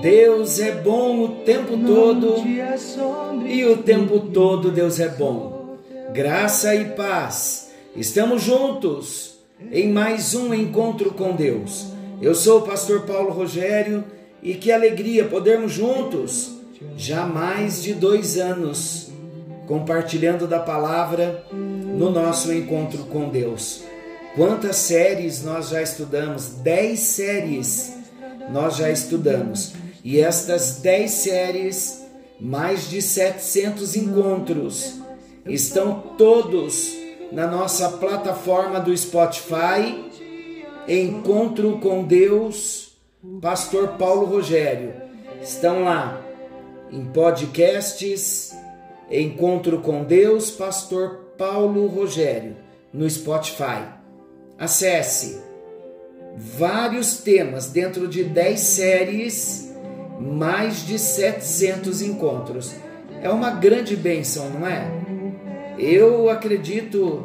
Deus é bom o tempo todo e o tempo todo Deus é bom. Graça e paz. Estamos juntos em mais um encontro com Deus. Eu sou o pastor Paulo Rogério e que alegria podermos juntos, já mais de dois anos, compartilhando da palavra no nosso encontro com Deus. Quantas séries nós já estudamos? Dez séries nós já estudamos. E estas dez séries, mais de 700 encontros, estão todos na nossa plataforma do Spotify. Encontro com Deus, Pastor Paulo Rogério. Estão lá em podcasts, Encontro com Deus, Pastor Paulo Rogério, no Spotify. Acesse vários temas dentro de 10 séries, mais de 700 encontros. É uma grande bênção, não é? Eu acredito,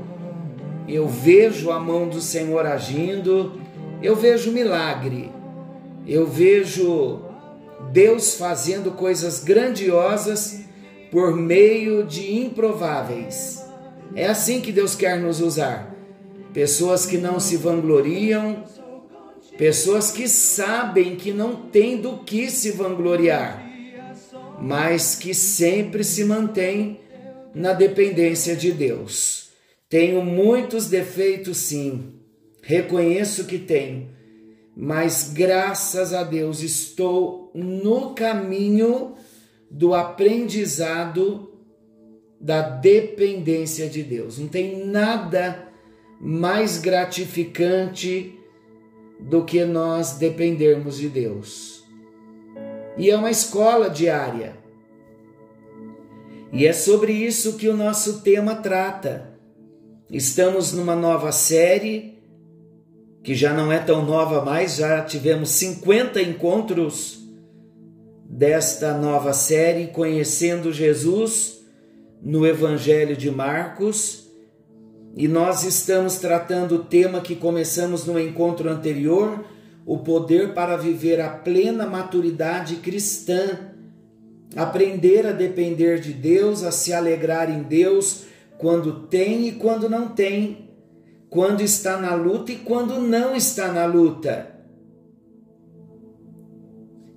eu vejo a mão do Senhor agindo, eu vejo milagre, eu vejo Deus fazendo coisas grandiosas por meio de improváveis. É assim que Deus quer nos usar pessoas que não se vangloriam, pessoas que sabem que não tem do que se vangloriar, mas que sempre se mantêm na dependência de Deus. Tenho muitos defeitos, sim, reconheço que tenho, mas graças a Deus estou no caminho do aprendizado da dependência de Deus. Não tem nada mais gratificante do que nós dependermos de Deus. E é uma escola diária. E é sobre isso que o nosso tema trata. Estamos numa nova série, que já não é tão nova mais, já tivemos 50 encontros desta nova série, Conhecendo Jesus, no Evangelho de Marcos e nós estamos tratando o tema que começamos no encontro anterior, o poder para viver a plena maturidade cristã, aprender a depender de Deus, a se alegrar em Deus quando tem e quando não tem, quando está na luta e quando não está na luta.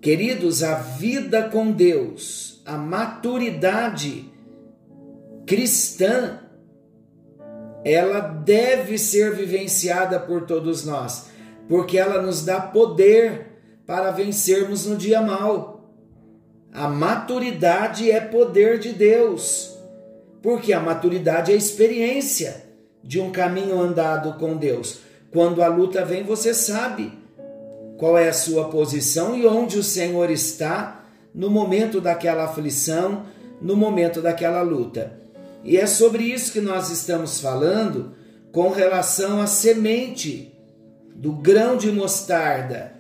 Queridos, a vida com Deus, a maturidade cristã ela deve ser vivenciada por todos nós, porque ela nos dá poder para vencermos no dia mal. A maturidade é poder de Deus, porque a maturidade é a experiência de um caminho andado com Deus. Quando a luta vem, você sabe qual é a sua posição e onde o Senhor está no momento daquela aflição, no momento daquela luta. E é sobre isso que nós estamos falando com relação à semente do grão de mostarda,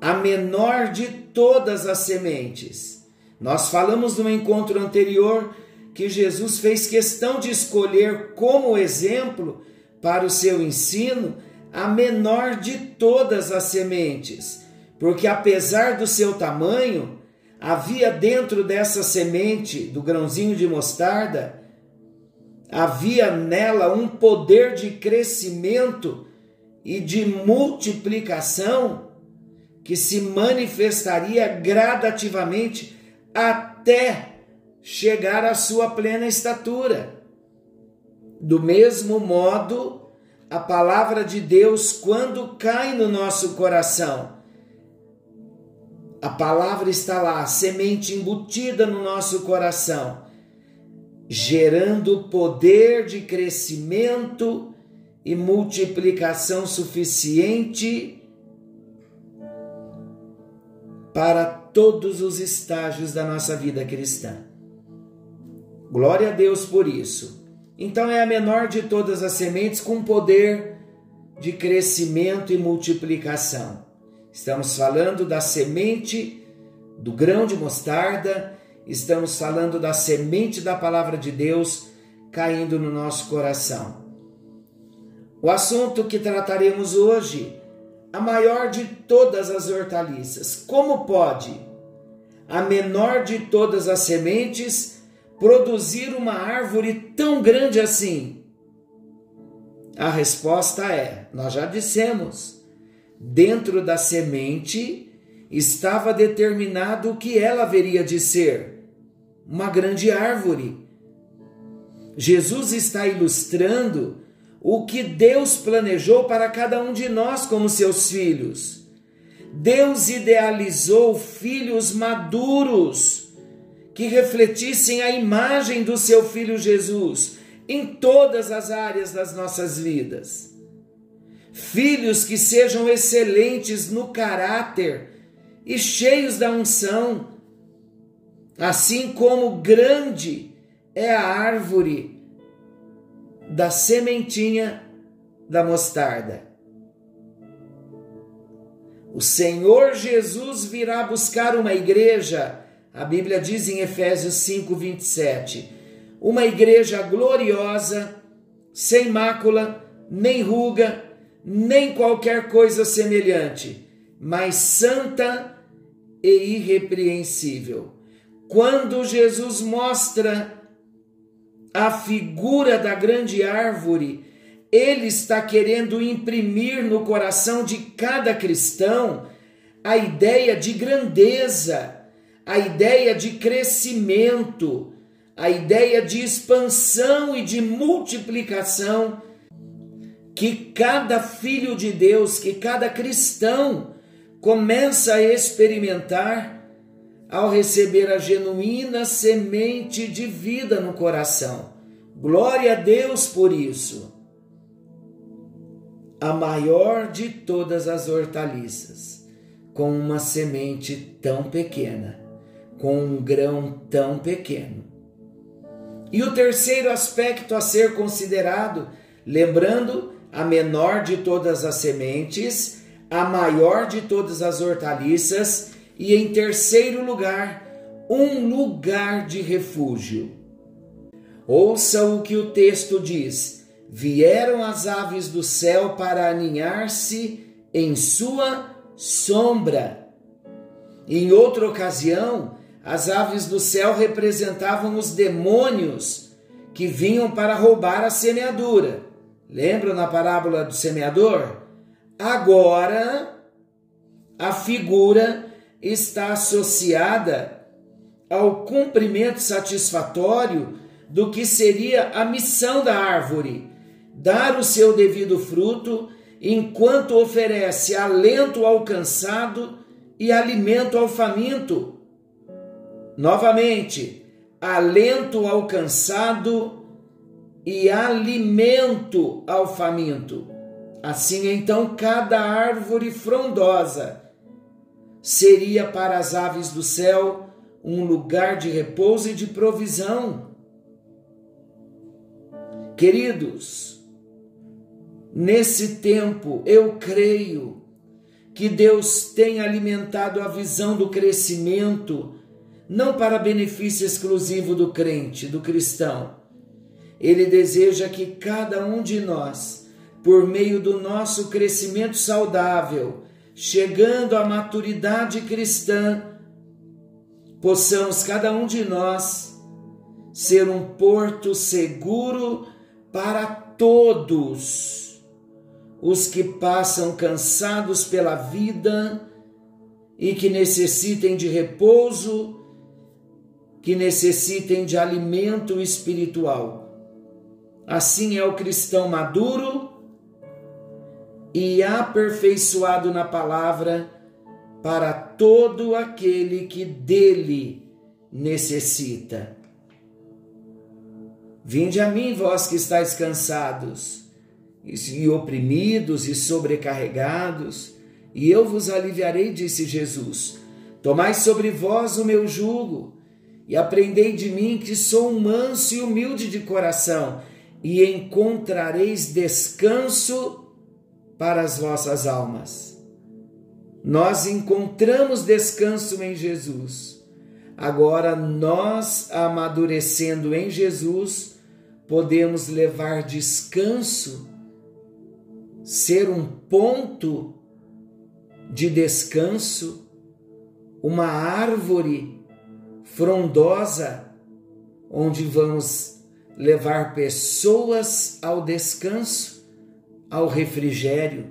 a menor de todas as sementes. Nós falamos no encontro anterior que Jesus fez questão de escolher como exemplo para o seu ensino a menor de todas as sementes, porque apesar do seu tamanho, havia dentro dessa semente do grãozinho de mostarda, havia nela um poder de crescimento e de multiplicação que se manifestaria gradativamente até chegar à sua plena estatura. Do mesmo modo, a palavra de Deus, quando cai no nosso coração, a palavra está lá, semente embutida no nosso coração, gerando poder de crescimento e multiplicação suficiente para todos os estágios da nossa vida cristã. Glória a Deus por isso. Então é a menor de todas as sementes com poder de crescimento e multiplicação. Estamos falando da semente do grão de mostarda, estamos falando da semente da palavra de Deus caindo no nosso coração. O assunto que trataremos hoje, a maior de todas as hortaliças. Como pode a menor de todas as sementes produzir uma árvore tão grande assim? A resposta é: nós já dissemos, dentro da semente estava determinado o que ela haveria de ser uma grande árvore. Jesus está ilustrando o que Deus planejou para cada um de nós como seus filhos. Deus idealizou filhos maduros que refletissem a imagem do seu filho Jesus em todas as áreas das nossas vidas. Filhos que sejam excelentes no caráter e cheios da unção, assim como grande é a árvore da sementinha da mostarda. O Senhor Jesus virá buscar uma igreja, a Bíblia diz em Efésios 5, 27, uma igreja gloriosa, sem mácula, nem ruga, nem qualquer coisa semelhante, mas santa e irrepreensível. Quando Jesus mostra a figura da grande árvore, ele está querendo imprimir no coração de cada cristão a ideia de grandeza, a ideia de crescimento, a ideia de expansão e de multiplicação que cada filho de Deus, que cada cristão começa a experimentar ao receber a genuína semente de vida no coração. Glória a Deus por isso. A maior de todas as hortaliças, com uma semente tão pequena, com um grão tão pequeno. E o terceiro aspecto a ser considerado, lembrando, a menor de todas as sementes, a maior de todas as hortaliças e, em terceiro lugar, um lugar de refúgio. Ouça o que o texto diz: Vieram as aves do céu para aninhar-se em sua sombra. Em outra ocasião, as aves do céu representavam os demônios que vinham para roubar a semeadura. Lembra na parábola do semeador? Agora, a figura está associada ao cumprimento satisfatório do que seria a missão da árvore, dar o seu devido fruto enquanto oferece alento ao cansado e alimento ao faminto. Novamente, alento ao cansado e alimento ao faminto. Assim então, cada árvore frondosa seria para as aves do céu um lugar de repouso e de provisão. Queridos, nesse tempo eu creio que Deus tem alimentado a visão do crescimento, não para benefício exclusivo do crente, do cristão. Ele deseja que cada um de nós, por meio do nosso crescimento saudável, chegando à maturidade cristã, possamos cada um de nós ser um porto seguro para todos os que passam cansados pela vida e que necessitem de repouso, que necessitem de alimento espiritual. Assim é o cristão maduro e aperfeiçoado na palavra para todo aquele que dele necessita. Vinde a mim, vós que estáis cansados e oprimidos e sobrecarregados, e eu vos aliviarei, disse Jesus. Tomai sobre vós o meu jugo e aprendei de mim que sou manso e humilde de coração, e encontrareis descanso para as vossas almas. Nós encontramos descanso em Jesus. Agora, nós, amadurecendo em Jesus, podemos levar descanso, ser um ponto de descanso, uma árvore frondosa onde vamos levar pessoas ao descanso, ao refrigério.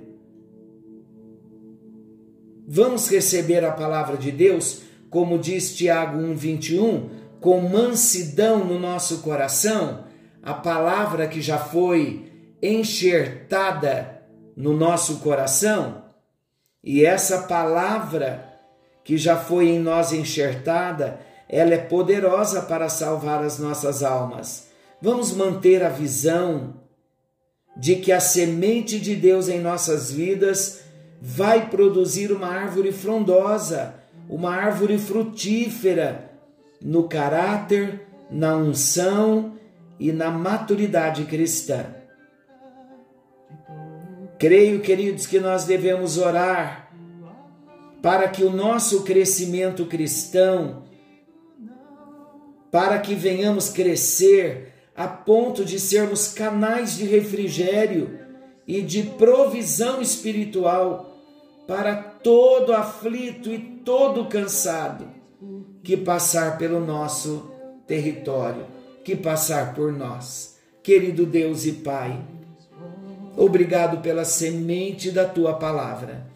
Vamos receber a palavra de Deus, como diz Tiago 1:21, com mansidão no nosso coração, a palavra que já foi enxertada no nosso coração, e essa palavra que já foi em nós enxertada, ela é poderosa para salvar as nossas almas. Vamos manter a visão de que a semente de Deus em nossas vidas vai produzir uma árvore frondosa, uma árvore frutífera no caráter, na unção e na maturidade cristã. Creio, queridos, que nós devemos orar para que o nosso crescimento cristão, para que venhamos crescer a ponto de sermos canais de refrigério e de provisão espiritual para todo aflito e todo cansado que passar pelo nosso território, que passar por nós. Querido Deus e Pai, Obrigado pela semente da tua palavra.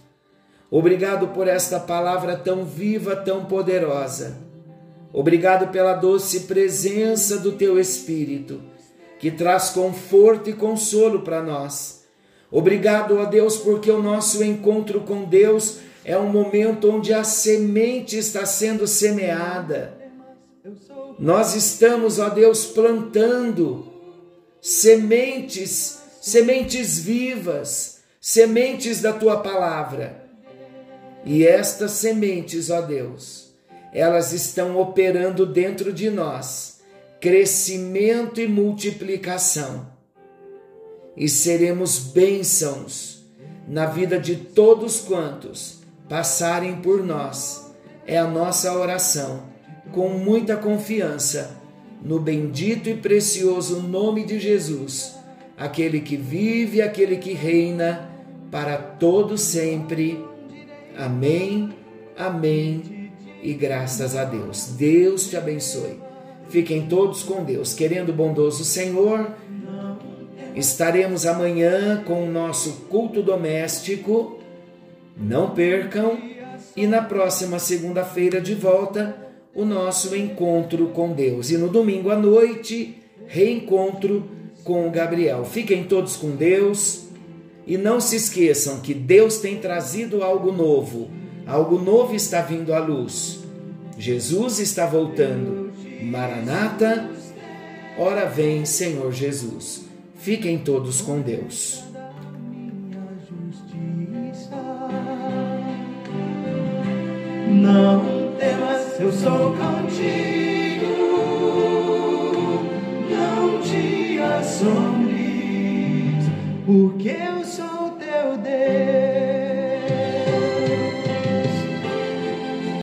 Obrigado por esta palavra tão viva, tão poderosa. Obrigado pela doce presença do teu Espírito, que traz conforto e consolo para nós. Obrigado, ó Deus, porque o nosso encontro com Deus é um momento onde a semente está sendo semeada. Nós estamos, ó Deus, plantando sementes sementes vivas, sementes da tua palavra. E estas sementes, ó Deus, elas estão operando dentro de nós crescimento e multiplicação. E seremos bênçãos na vida de todos quantos passarem por nós. É a nossa oração, com muita confiança, no bendito e precioso nome de Jesus aquele que vive, aquele que reina para todo sempre. Amém. Amém. E graças a Deus. Deus te abençoe. Fiquem todos com Deus. Querendo o bondoso Senhor, estaremos amanhã com o nosso culto doméstico. Não percam. E na próxima segunda-feira de volta, o nosso encontro com Deus. E no domingo à noite, reencontro com Gabriel. Fiquem todos com Deus e não se esqueçam que Deus tem trazido algo novo. Algo novo está vindo à luz. Jesus está voltando. Maranata, ora vem, Senhor Jesus. Fiquem todos com Deus. Não temas, eu sou contigo. Não te assombres, porque eu sou teu Deus.